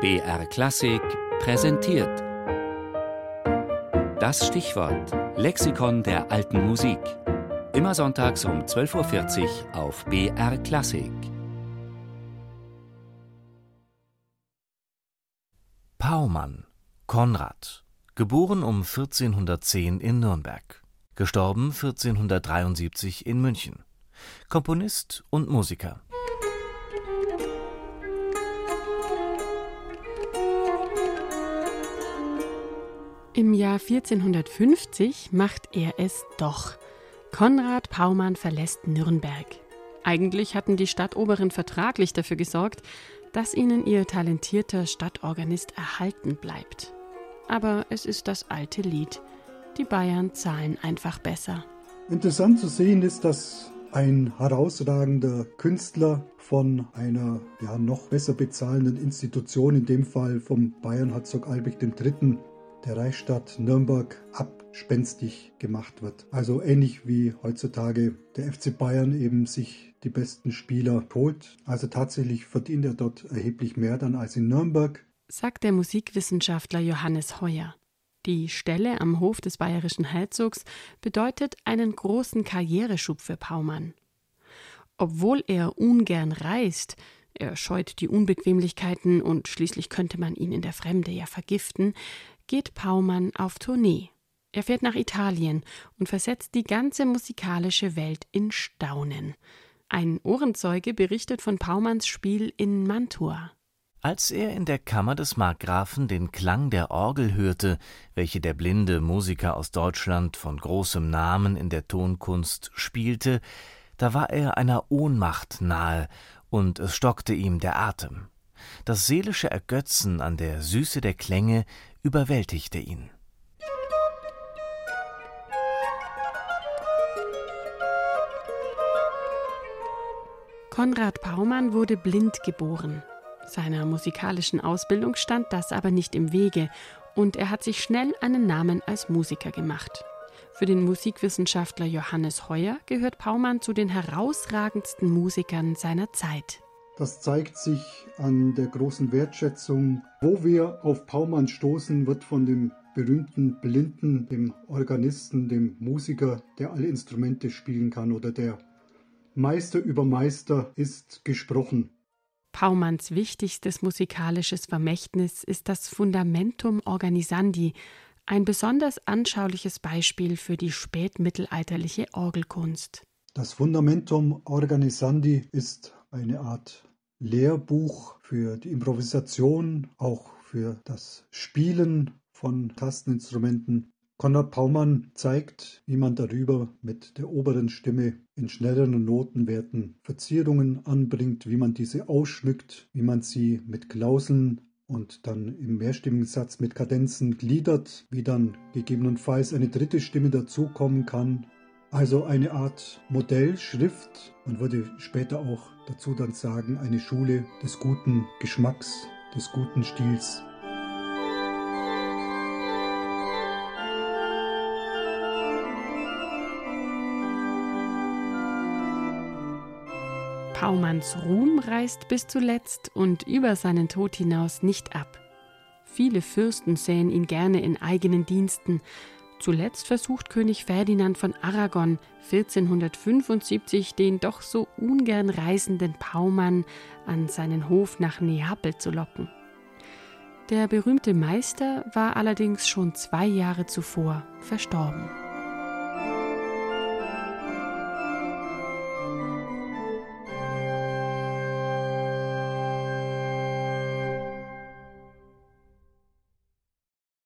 BR Klassik präsentiert. Das Stichwort Lexikon der alten Musik. Immer sonntags um 12.40 Uhr auf BR Klassik. Paumann, Konrad, geboren um 1410 in Nürnberg, gestorben 1473 in München. Komponist und Musiker. Im Jahr 1450 macht er es doch. Konrad Paumann verlässt Nürnberg. Eigentlich hatten die Stadtoberen vertraglich dafür gesorgt, dass ihnen ihr talentierter Stadtorganist erhalten bleibt. Aber es ist das alte Lied. Die Bayern zahlen einfach besser. Interessant zu sehen ist, dass ein herausragender Künstler von einer ja, noch besser bezahlenden Institution, in dem Fall vom Bayernherzog Albrecht III., der Reichsstadt Nürnberg abspenstig gemacht wird. Also ähnlich wie heutzutage der FC Bayern eben sich die besten Spieler holt. Also tatsächlich verdient er dort erheblich mehr dann als in Nürnberg. Sagt der Musikwissenschaftler Johannes Heuer. Die Stelle am Hof des bayerischen Herzogs bedeutet einen großen Karriereschub für Paumann. Obwohl er ungern reist, er scheut die Unbequemlichkeiten und schließlich könnte man ihn in der Fremde ja vergiften, geht Paumann auf Tournee. Er fährt nach Italien und versetzt die ganze musikalische Welt in Staunen. Ein Ohrenzeuge berichtet von Paumanns Spiel in Mantua. Als er in der Kammer des Markgrafen den Klang der Orgel hörte, welche der blinde Musiker aus Deutschland von großem Namen in der Tonkunst spielte, da war er einer Ohnmacht nahe, und es stockte ihm der Atem. Das seelische Ergötzen an der Süße der Klänge überwältigte ihn. Konrad Paumann wurde blind geboren. Seiner musikalischen Ausbildung stand das aber nicht im Wege und er hat sich schnell einen Namen als Musiker gemacht. Für den Musikwissenschaftler Johannes Heuer gehört Paumann zu den herausragendsten Musikern seiner Zeit. Das zeigt sich an der großen Wertschätzung. Wo wir auf Paumann stoßen, wird von dem berühmten Blinden, dem Organisten, dem Musiker, der alle Instrumente spielen kann oder der Meister über Meister ist gesprochen. Paumanns wichtigstes musikalisches Vermächtnis ist das Fundamentum Organisandi, ein besonders anschauliches Beispiel für die spätmittelalterliche Orgelkunst. Das Fundamentum Organisandi ist eine Art Lehrbuch für die Improvisation, auch für das Spielen von Tasteninstrumenten. Konrad Paumann zeigt, wie man darüber mit der oberen Stimme in schnelleren Notenwerten Verzierungen anbringt, wie man diese ausschmückt, wie man sie mit Klauseln und dann im mehrstimmigen Satz mit Kadenzen gliedert, wie dann gegebenenfalls eine dritte Stimme dazukommen kann also eine Art Modellschrift. Man würde später auch dazu dann sagen, eine Schule des guten Geschmacks, des guten Stils. Paumanns Ruhm reißt bis zuletzt und über seinen Tod hinaus nicht ab. Viele Fürsten sähen ihn gerne in eigenen Diensten, Zuletzt versucht König Ferdinand von Aragon 1475 den doch so ungern reisenden Paumann an seinen Hof nach Neapel zu locken. Der berühmte Meister war allerdings schon zwei Jahre zuvor verstorben.